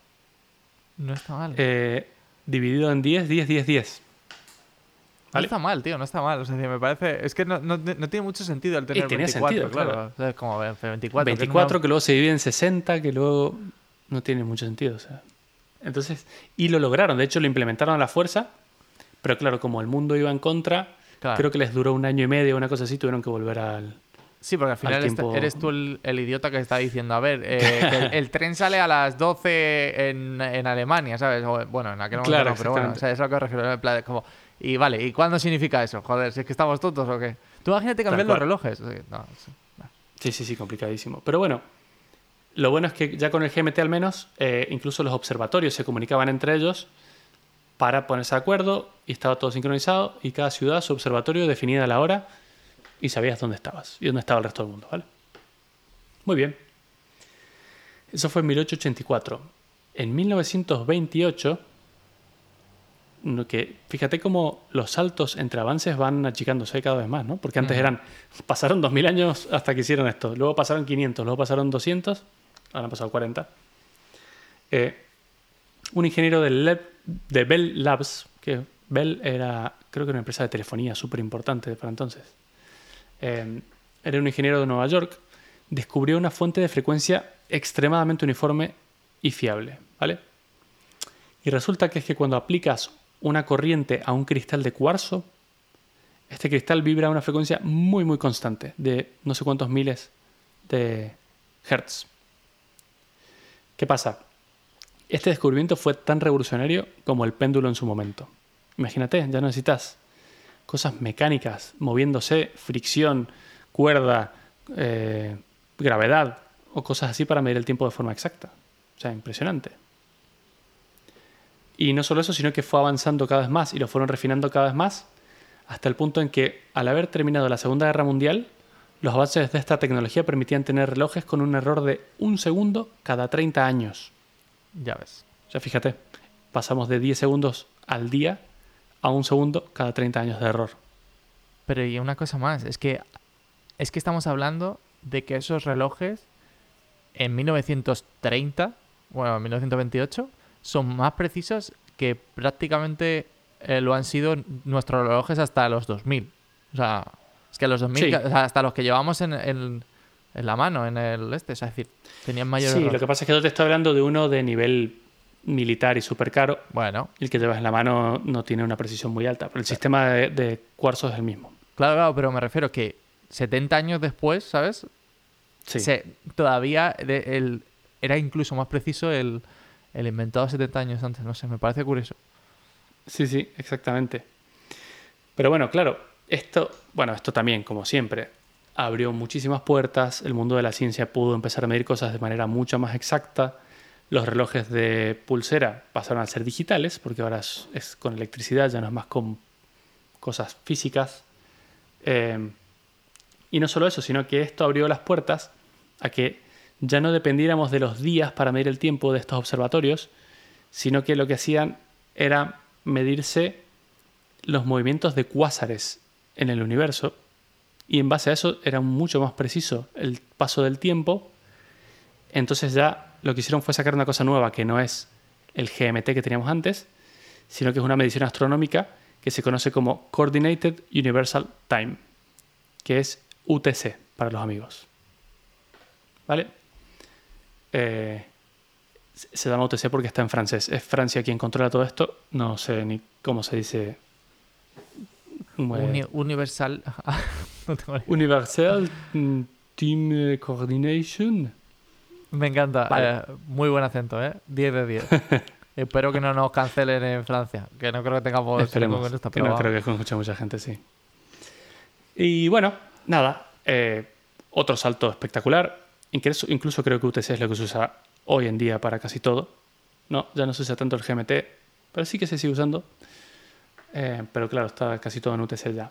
No está mal. eh, dividido en 10, 10, 10, 10. ¿vale? está mal, tío, no está mal. O sea, me parece. Es que no, no- no tiene mucho sentido el tener tiene 24, sentido, claro. claro. O sea, es como eh, 24. que 24 una- que luego se divide en 60, que luego no tiene mucho sentido. O sea. Entonces, y lo lograron, de hecho lo implementaron a la fuerza, pero claro, como el mundo iba en contra, Claro. creo que les duró un año y medio, una cosa así, tuvieron que volver al... Sí, porque al final este- tiempo- eres tú el, el idiota que está diciendo, a ver, eh, que el, el tren sale a las 12 en, en Alemania, ¿sabes? O, bueno, en aquel momento Claro, no, pero bueno, o sea, es a lo que me refiero. como, y vale, ¿y cuándo significa eso? Joder, si es que estamos tontos o qué. Tú imagínate cambiar los relojes. o sea, no, sí, no. Sí, sí, sí, complicadísimo. Pero bueno, lo bueno es que ya con el GMT al menos, eh, incluso los observatorios se comunicaban entre ellos para ponerse de acuerdo y estaba todo sincronizado y cada ciudad, su observatorio, definida la hora y sabías dónde estabas y dónde estaba el resto del mundo, ¿vale? Muy bien. Eso fue en 1884. En 1928, no, que fíjate cómo los saltos entre avances van achicándose cada vez más, ¿no? Porque antes eran, pasaron 2000 años hasta que hicieron esto, luego pasaron 500, luego pasaron 200, ahora han pasado 40. Eh, un ingeniero de Bell Labs, que Bell era, creo que una empresa de telefonía súper importante para entonces, eh, era un ingeniero de Nueva York, descubrió una fuente de frecuencia extremadamente uniforme y fiable, ¿vale? Y resulta que es que cuando aplicas una corriente a un cristal de cuarzo, este cristal vibra a una frecuencia muy muy constante, de no sé cuántos miles de hertz. ¿Qué pasa? Este descubrimiento fue tan revolucionario como el péndulo en su momento. Imagínate, ya no necesitas cosas mecánicas, moviéndose, fricción, cuerda, eh, gravedad o cosas así para medir el tiempo de forma exacta. O sea, impresionante. Y no solo eso, sino que fue avanzando cada vez más y lo fueron refinando cada vez más hasta el punto en que al haber terminado la Segunda Guerra Mundial, los avances de esta tecnología permitían tener relojes con un error de un segundo cada 30 años. Ya ves. O sea, fíjate, pasamos de 10 segundos al día a un segundo cada 30 años de error. Pero y una cosa más, es que es que estamos hablando de que esos relojes en 1930, bueno, en 1928, son más precisos que prácticamente eh, lo han sido nuestros relojes hasta los 2000. O sea, es que los 2000, Sí. o sea, hasta los que llevamos en, en- en la mano, en el este, es decir, tenían mayor Sí, error. lo que pasa es que yo te estoy hablando de uno de nivel militar y súper caro. Bueno, El que llevas en la mano no tiene una precisión muy alta, pero el sistema de, de cuarzo es el mismo. claro, claro, pero me refiero que 70 años después, ¿sabes? Sí. se- todavía de- el, era incluso más preciso el, el inventado 70 años antes. No sé, me parece curioso. Sí, sí, exactamente. Pero bueno, claro, esto, bueno, esto también, como siempre, abrió muchísimas puertas, el mundo de la ciencia pudo empezar a medir cosas de manera mucho más exacta, los relojes de pulsera pasaron a ser digitales, porque ahora es, con electricidad, ya no es más con cosas físicas. Eh, y no solo eso, sino que esto abrió las puertas a que ya no dependiéramos de los días para medir el tiempo de estos observatorios, sino que lo que hacían era medirse los movimientos de cuásares en el universo y en base a eso era mucho más preciso el paso del tiempo. Entonces ya lo que hicieron fue sacar una cosa nueva que no es el GMT que teníamos antes, sino que es una medición astronómica que se conoce como Coordinated Universal Time, que es UTC para los amigos. ¿Vale? Eh, se llama UTC porque está en francés. Es Francia quien controla todo esto. No sé ni cómo se dice. Uni- universal. No tengo ni- Universal mm, Team Coordination. Me encanta. Vale. eh, muy buen acento, ¿eh? 10 de 10. Espero que no nos cancelen en Francia. Que no creo que tengamos Esperemos. con esto, que no vamos. creo que escucha mucha gente, sí. Y bueno, nada. eh, otro salto espectacular. Incluso, incluso creo que UTC es lo que se usa hoy en día para casi todo. No, ya no se usa tanto el GMT, pero sí que se sigue usando. Eh, pero claro, está casi todo en UTC ya.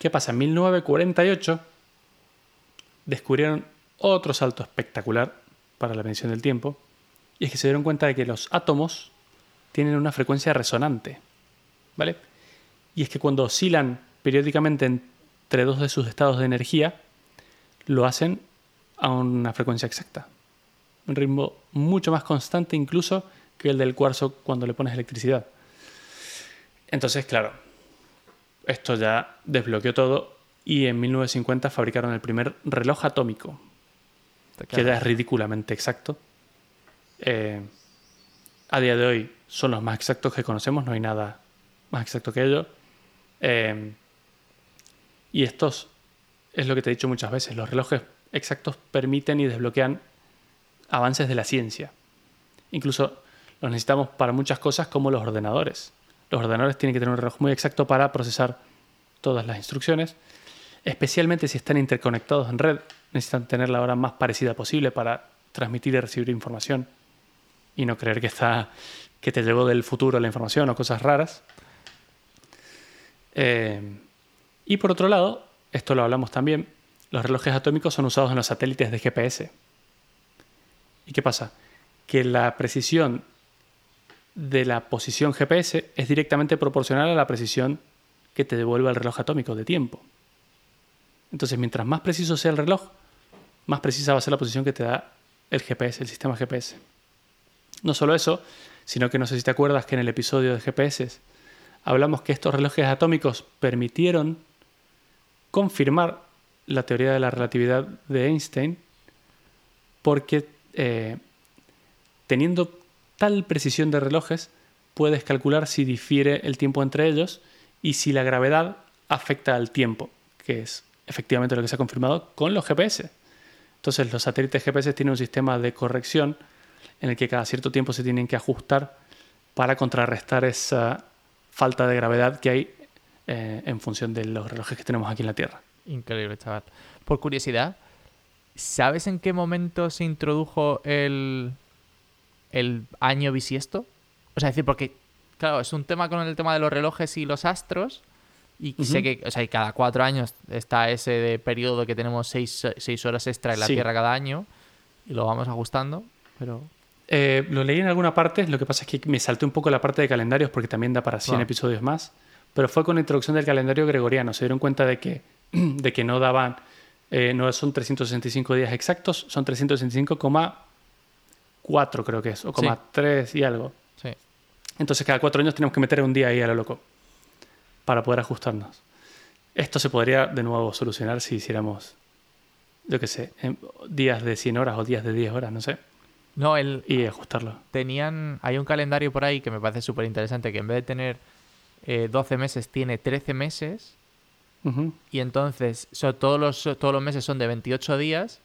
¿Qué pasa? En 1948 descubrieron otro salto espectacular para la medición del tiempo. Y es que se dieron cuenta de que los átomos tienen una frecuencia resonante. ¿Vale? Y es que cuando oscilan periódicamente entre dos de sus estados de energía, lo hacen a una frecuencia exacta. Un ritmo mucho más constante incluso que el del cuarzo cuando le pones electricidad. Entonces, claro, esto ya desbloqueó todo y en 1950 fabricaron el primer reloj atómico, que ya es ridículamente exacto. Eh, a día de hoy son los más exactos que conocemos, no hay nada más exacto que ello. Eh, y estos es lo que te he dicho muchas veces, los relojes exactos permiten y desbloquean avances de la ciencia. Incluso los necesitamos para muchas cosas como los ordenadores. Los ordenadores tienen que tener un reloj muy exacto para procesar todas las instrucciones, especialmente si están interconectados en red, necesitan tener la hora más parecida posible para transmitir y recibir información y no creer que está que te llegó del futuro la información o cosas raras. Eh, y por otro lado, esto lo hablamos también, los relojes atómicos son usados en los satélites de GPS. ¿Y qué pasa? Que la precisión de la posición GPS es directamente proporcional a la precisión que te devuelve el reloj atómico de tiempo. Entonces, mientras más preciso sea el reloj, más precisa va a ser la posición que te da el GPS, el sistema GPS. No solo eso, sino que no sé si te acuerdas que en el episodio de GPS hablamos que estos relojes atómicos permitieron confirmar la teoría de la relatividad de Einstein porque eh, teniendo tal precisión de relojes puedes calcular si difiere el tiempo entre ellos y si la gravedad afecta al tiempo, que es efectivamente lo que se ha confirmado con los GPS. Entonces los satélites GPS tienen un sistema de corrección en el que cada cierto tiempo se tienen que ajustar para contrarrestar esa falta de gravedad que hay eh, en función de los relojes que tenemos aquí en la Tierra. Increíble, chaval. Por curiosidad, ¿sabes en qué momento se introdujo el, el año bisiesto? O sea, decir, porque, claro, es un tema con el tema de los relojes y los astros. Y sé que, o sea, cada cuatro años está ese de periodo que tenemos seis, horas extra en la Tierra cada año. Y lo vamos ajustando, pero... Eh, lo leí en alguna parte, lo que pasa es que me salté un poco la parte de calendarios porque también da para 100 episodios más pero fue con la introducción del calendario gregoriano. Se dieron cuenta de que, de que no daban, eh, no son 365 días exactos, son 365,4 creo que es, o 3 y algo. Sí. Entonces cada cuatro años tenemos que meter un día ahí a lo loco para poder ajustarnos. Esto se podría de nuevo solucionar si hiciéramos, yo qué sé, días de 100 horas o días de 10 horas, no sé. No, el... Y ajustarlo. Tenían, hay un calendario por ahí que me parece súper interesante, que en vez de tener 12 eh, meses tiene 13 meses. Y entonces todos, los, todos los meses son de 28 días.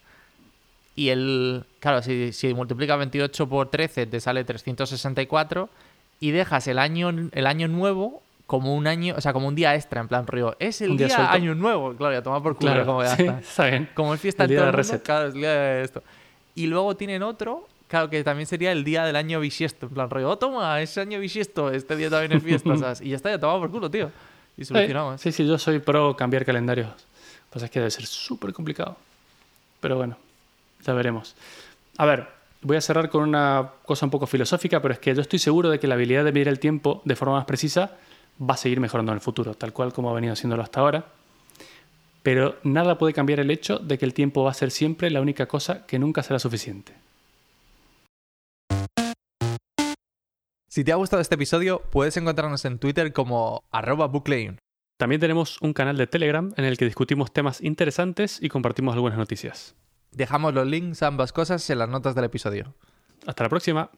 Y el. Claro, si, si multiplicas 28 por 13 te sale 364. Y dejas el año, el año nuevo como un año, o sea, como un día extra, en plan río. Es el día, año nuevo, claro, ya toma por culo, como ya está. Como el fiesta el día de claro, el día de esto. Y luego tienen otro Claro, que también sería el día del año bisiesto. En plan, rollo, oh, toma, es año bisiesto, este día también es fiesta, ¿sabes? Y ya está, ya tomado por culo, tío. Y solucionamos. Sí, sí, yo soy pro cambiar calendarios. Pues es que debe ser súper complicado. Pero bueno, ya veremos. A ver, voy a cerrar con una cosa un poco filosófica, pero es que yo estoy seguro de que la habilidad de medir el tiempo de forma más precisa va a seguir mejorando en el futuro, tal cual como ha venido haciéndolo hasta ahora. Pero nada puede cambiar el hecho de que el tiempo va a ser siempre la única cosa que nunca será suficiente. Si te ha gustado este episodio, puedes encontrarnos en Twitter como arroba También tenemos un canal de Telegram en el que discutimos temas interesantes y compartimos algunas noticias. Dejamos los links a ambas cosas en las notas del episodio. Hasta la próxima.